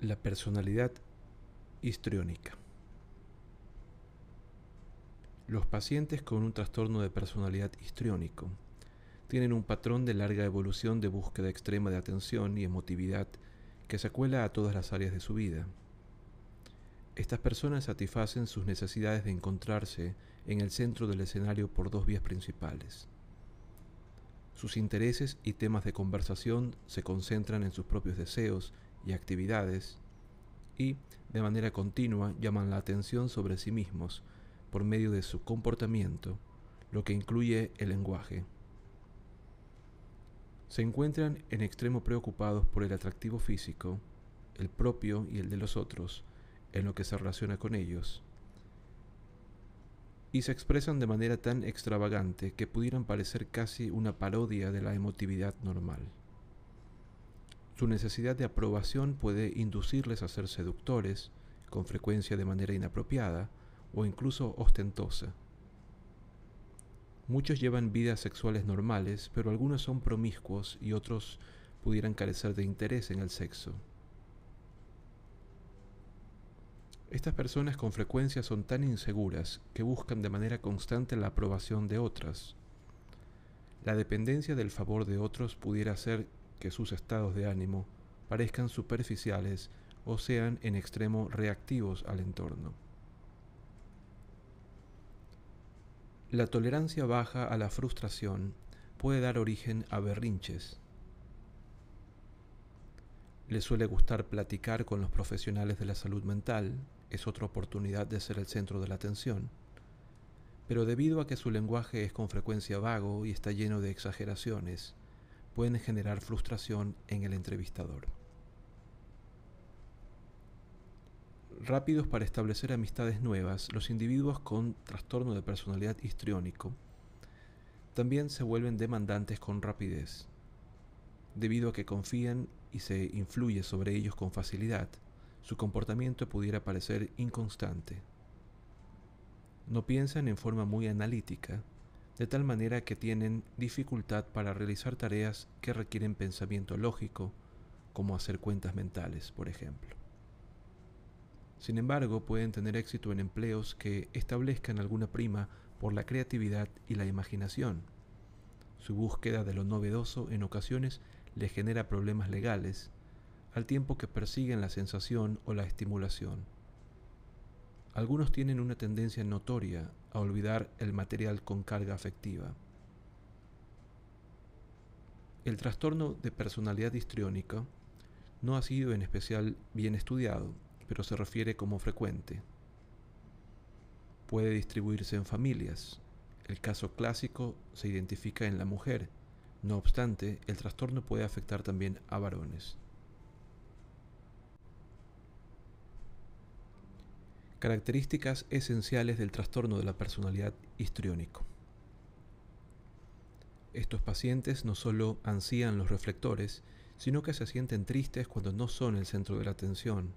La personalidad histriónica. Los pacientes con un trastorno de personalidad histriónico tienen un patrón de larga evolución de búsqueda extrema de atención y emotividad que se acuela a todas las áreas de su vida. Estas personas satisfacen sus necesidades de encontrarse en el centro del escenario por dos vías principales. Sus intereses y temas de conversación se concentran en sus propios deseos y actividades y, de manera continua, llaman la atención sobre sí mismos por medio de su comportamiento, lo que incluye el lenguaje se encuentran en extremo preocupados por el atractivo físico, el propio y el de los otros, en lo que se relaciona con ellos, y se expresan de manera tan extravagante que pudieran parecer casi una parodia de la emotividad normal. Su necesidad de aprobación puede inducirles a ser seductores, con frecuencia de manera inapropiada o incluso ostentosa. Muchos llevan vidas sexuales normales, pero algunos son promiscuos y otros pudieran carecer de interés en el sexo. Estas personas con frecuencia son tan inseguras que buscan de manera constante la aprobación de otras. La dependencia del favor de otros pudiera hacer que sus estados de ánimo parezcan superficiales o sean en extremo reactivos al entorno. La tolerancia baja a la frustración puede dar origen a berrinches. Le suele gustar platicar con los profesionales de la salud mental, es otra oportunidad de ser el centro de la atención, pero debido a que su lenguaje es con frecuencia vago y está lleno de exageraciones, pueden generar frustración en el entrevistador. rápidos para establecer amistades nuevas, los individuos con trastorno de personalidad histriónico también se vuelven demandantes con rapidez. Debido a que confían y se influye sobre ellos con facilidad, su comportamiento pudiera parecer inconstante. No piensan en forma muy analítica, de tal manera que tienen dificultad para realizar tareas que requieren pensamiento lógico, como hacer cuentas mentales, por ejemplo. Sin embargo, pueden tener éxito en empleos que establezcan alguna prima por la creatividad y la imaginación. Su búsqueda de lo novedoso en ocasiones les genera problemas legales, al tiempo que persiguen la sensación o la estimulación. Algunos tienen una tendencia notoria a olvidar el material con carga afectiva. El trastorno de personalidad histriónica no ha sido en especial bien estudiado pero se refiere como frecuente. Puede distribuirse en familias. El caso clásico se identifica en la mujer. No obstante, el trastorno puede afectar también a varones. Características esenciales del trastorno de la personalidad histriónico. Estos pacientes no solo ansían los reflectores, sino que se sienten tristes cuando no son el centro de la atención,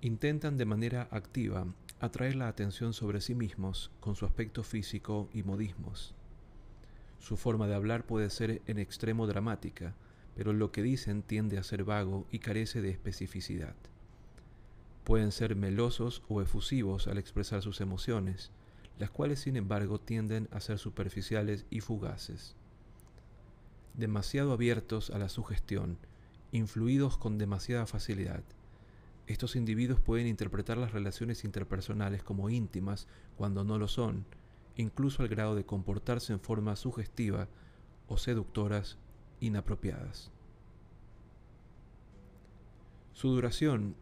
intentan de manera activa atraer la atención sobre sí mismos con su aspecto físico y modismos. Su forma de hablar puede ser en extremo dramática, pero lo que dicen tiende a ser vago y carece de especificidad. Pueden ser melosos o efusivos al expresar sus emociones, las cuales sin embargo tienden a ser superficiales y fugaces. Demasiado abiertos a la sugestión, influidos con demasiada facilidad, estos individuos pueden interpretar las relaciones interpersonales como íntimas cuando no lo son, incluso al grado de comportarse en forma sugestiva o seductoras inapropiadas. Su duración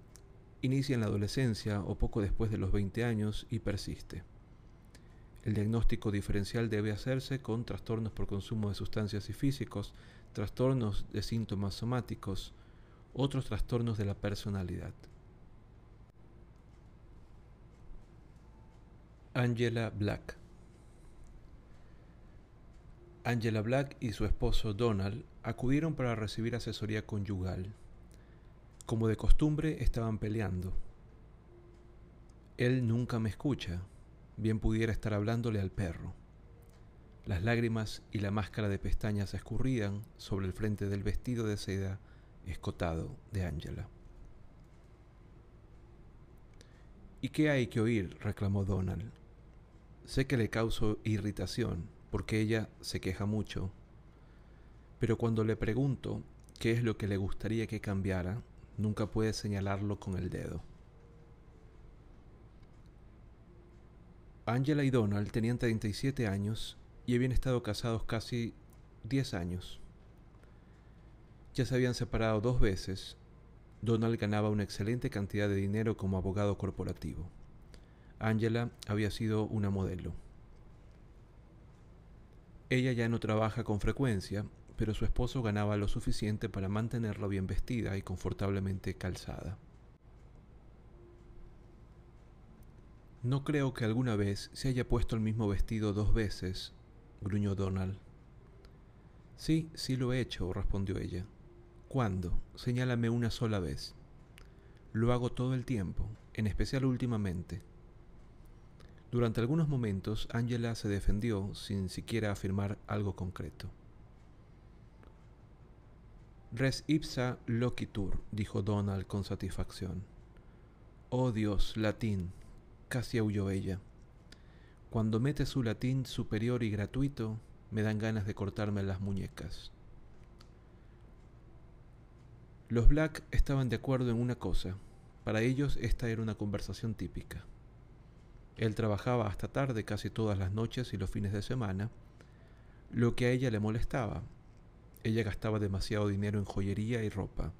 inicia en la adolescencia o poco después de los 20 años y persiste. El diagnóstico diferencial debe hacerse con trastornos por consumo de sustancias y físicos, trastornos de síntomas somáticos, otros trastornos de la personalidad. Angela Black. Angela Black y su esposo Donald acudieron para recibir asesoría conyugal. Como de costumbre estaban peleando. Él nunca me escucha, bien pudiera estar hablándole al perro. Las lágrimas y la máscara de pestañas escurrían sobre el frente del vestido de seda escotado de Angela. ¿Y qué hay que oír? reclamó Donald. Sé que le causo irritación, porque ella se queja mucho, pero cuando le pregunto qué es lo que le gustaría que cambiara, nunca puede señalarlo con el dedo. Angela y Donald tenían 37 años y habían estado casados casi 10 años. Ya se habían separado dos veces. Donald ganaba una excelente cantidad de dinero como abogado corporativo. Angela había sido una modelo. Ella ya no trabaja con frecuencia, pero su esposo ganaba lo suficiente para mantenerla bien vestida y confortablemente calzada. No creo que alguna vez se haya puesto el mismo vestido dos veces, gruñó Donald. Sí, sí lo he hecho, respondió ella. ¿Cuándo? Señálame una sola vez. Lo hago todo el tiempo, en especial últimamente. Durante algunos momentos, Angela se defendió sin siquiera afirmar algo concreto. Res ipsa loquitur, dijo Donald con satisfacción. Oh Dios, latín, casi aulló ella. Cuando mete su latín superior y gratuito, me dan ganas de cortarme las muñecas. Los Black estaban de acuerdo en una cosa. Para ellos esta era una conversación típica. Él trabajaba hasta tarde casi todas las noches y los fines de semana, lo que a ella le molestaba. Ella gastaba demasiado dinero en joyería y ropa.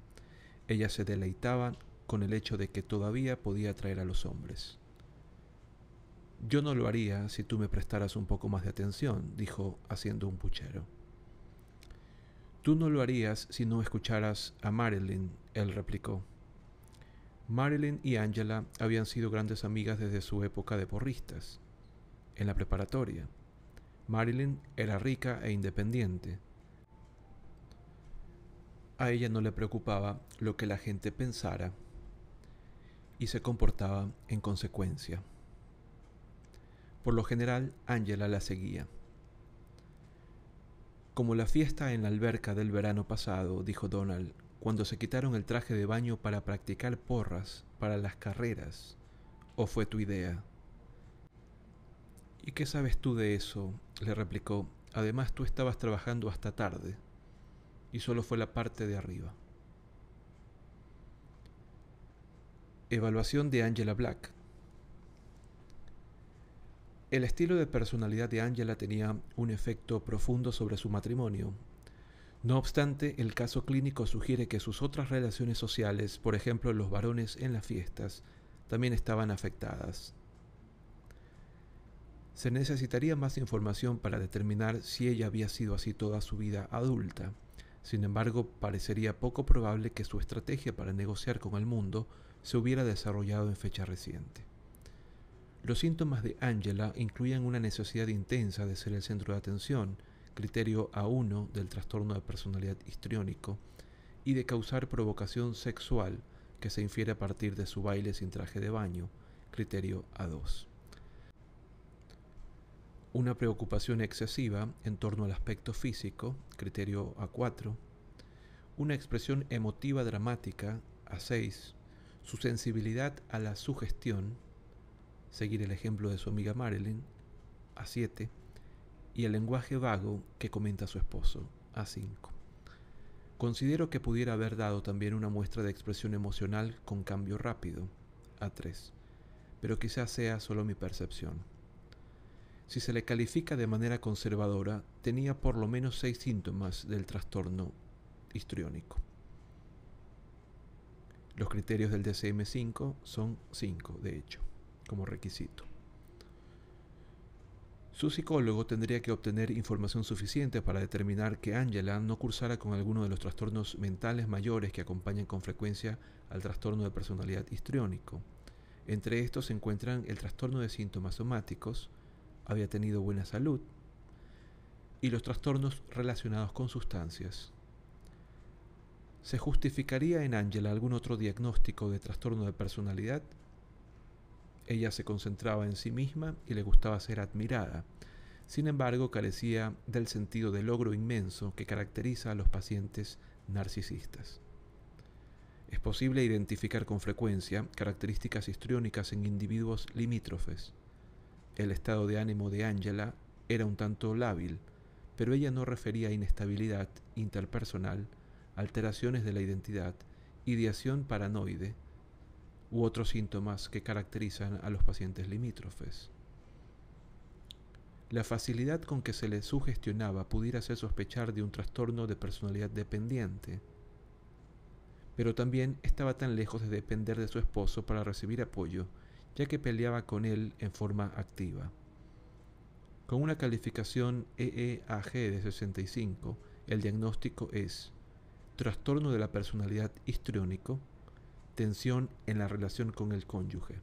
Ella se deleitaba con el hecho de que todavía podía atraer a los hombres. Yo no lo haría si tú me prestaras un poco más de atención, dijo haciendo un puchero. Tú no lo harías si no escucharas a Marilyn, él replicó. Marilyn y Angela habían sido grandes amigas desde su época de porristas, en la preparatoria. Marilyn era rica e independiente. A ella no le preocupaba lo que la gente pensara y se comportaba en consecuencia. Por lo general, Angela la seguía. Como la fiesta en la alberca del verano pasado, dijo Donald, cuando se quitaron el traje de baño para practicar porras para las carreras. ¿O fue tu idea? ¿Y qué sabes tú de eso? le replicó. Además tú estabas trabajando hasta tarde, y solo fue la parte de arriba. Evaluación de Angela Black. El estilo de personalidad de Angela tenía un efecto profundo sobre su matrimonio. No obstante, el caso clínico sugiere que sus otras relaciones sociales, por ejemplo los varones en las fiestas, también estaban afectadas. Se necesitaría más información para determinar si ella había sido así toda su vida adulta. Sin embargo, parecería poco probable que su estrategia para negociar con el mundo se hubiera desarrollado en fecha reciente. Los síntomas de Angela incluían una necesidad intensa de ser el centro de atención, criterio A1 del trastorno de personalidad histriónico, y de causar provocación sexual que se infiere a partir de su baile sin traje de baño, criterio A2. Una preocupación excesiva en torno al aspecto físico, criterio A4. Una expresión emotiva dramática, A6. Su sensibilidad a la sugestión, seguir el ejemplo de su amiga Marilyn, a 7, y el lenguaje vago que comenta su esposo, a 5. Considero que pudiera haber dado también una muestra de expresión emocional con cambio rápido, a 3, pero quizás sea solo mi percepción. Si se le califica de manera conservadora, tenía por lo menos seis síntomas del trastorno histriónico. Los criterios del DCM5 son 5, de hecho como requisito. Su psicólogo tendría que obtener información suficiente para determinar que Angela no cursara con alguno de los trastornos mentales mayores que acompañan con frecuencia al trastorno de personalidad histriónico. Entre estos se encuentran el trastorno de síntomas somáticos, había tenido buena salud, y los trastornos relacionados con sustancias. ¿Se justificaría en Angela algún otro diagnóstico de trastorno de personalidad? Ella se concentraba en sí misma y le gustaba ser admirada. Sin embargo, carecía del sentido de logro inmenso que caracteriza a los pacientes narcisistas. Es posible identificar con frecuencia características histriónicas en individuos limítrofes. El estado de ánimo de Angela era un tanto lábil, pero ella no refería a inestabilidad interpersonal, alteraciones de la identidad, ideación paranoide u otros síntomas que caracterizan a los pacientes limítrofes. La facilidad con que se le sugestionaba pudiera hacer sospechar de un trastorno de personalidad dependiente, pero también estaba tan lejos de depender de su esposo para recibir apoyo, ya que peleaba con él en forma activa. Con una calificación EEAG de 65, el diagnóstico es trastorno de la personalidad histriónico, tensión en la relación con el cónyuge.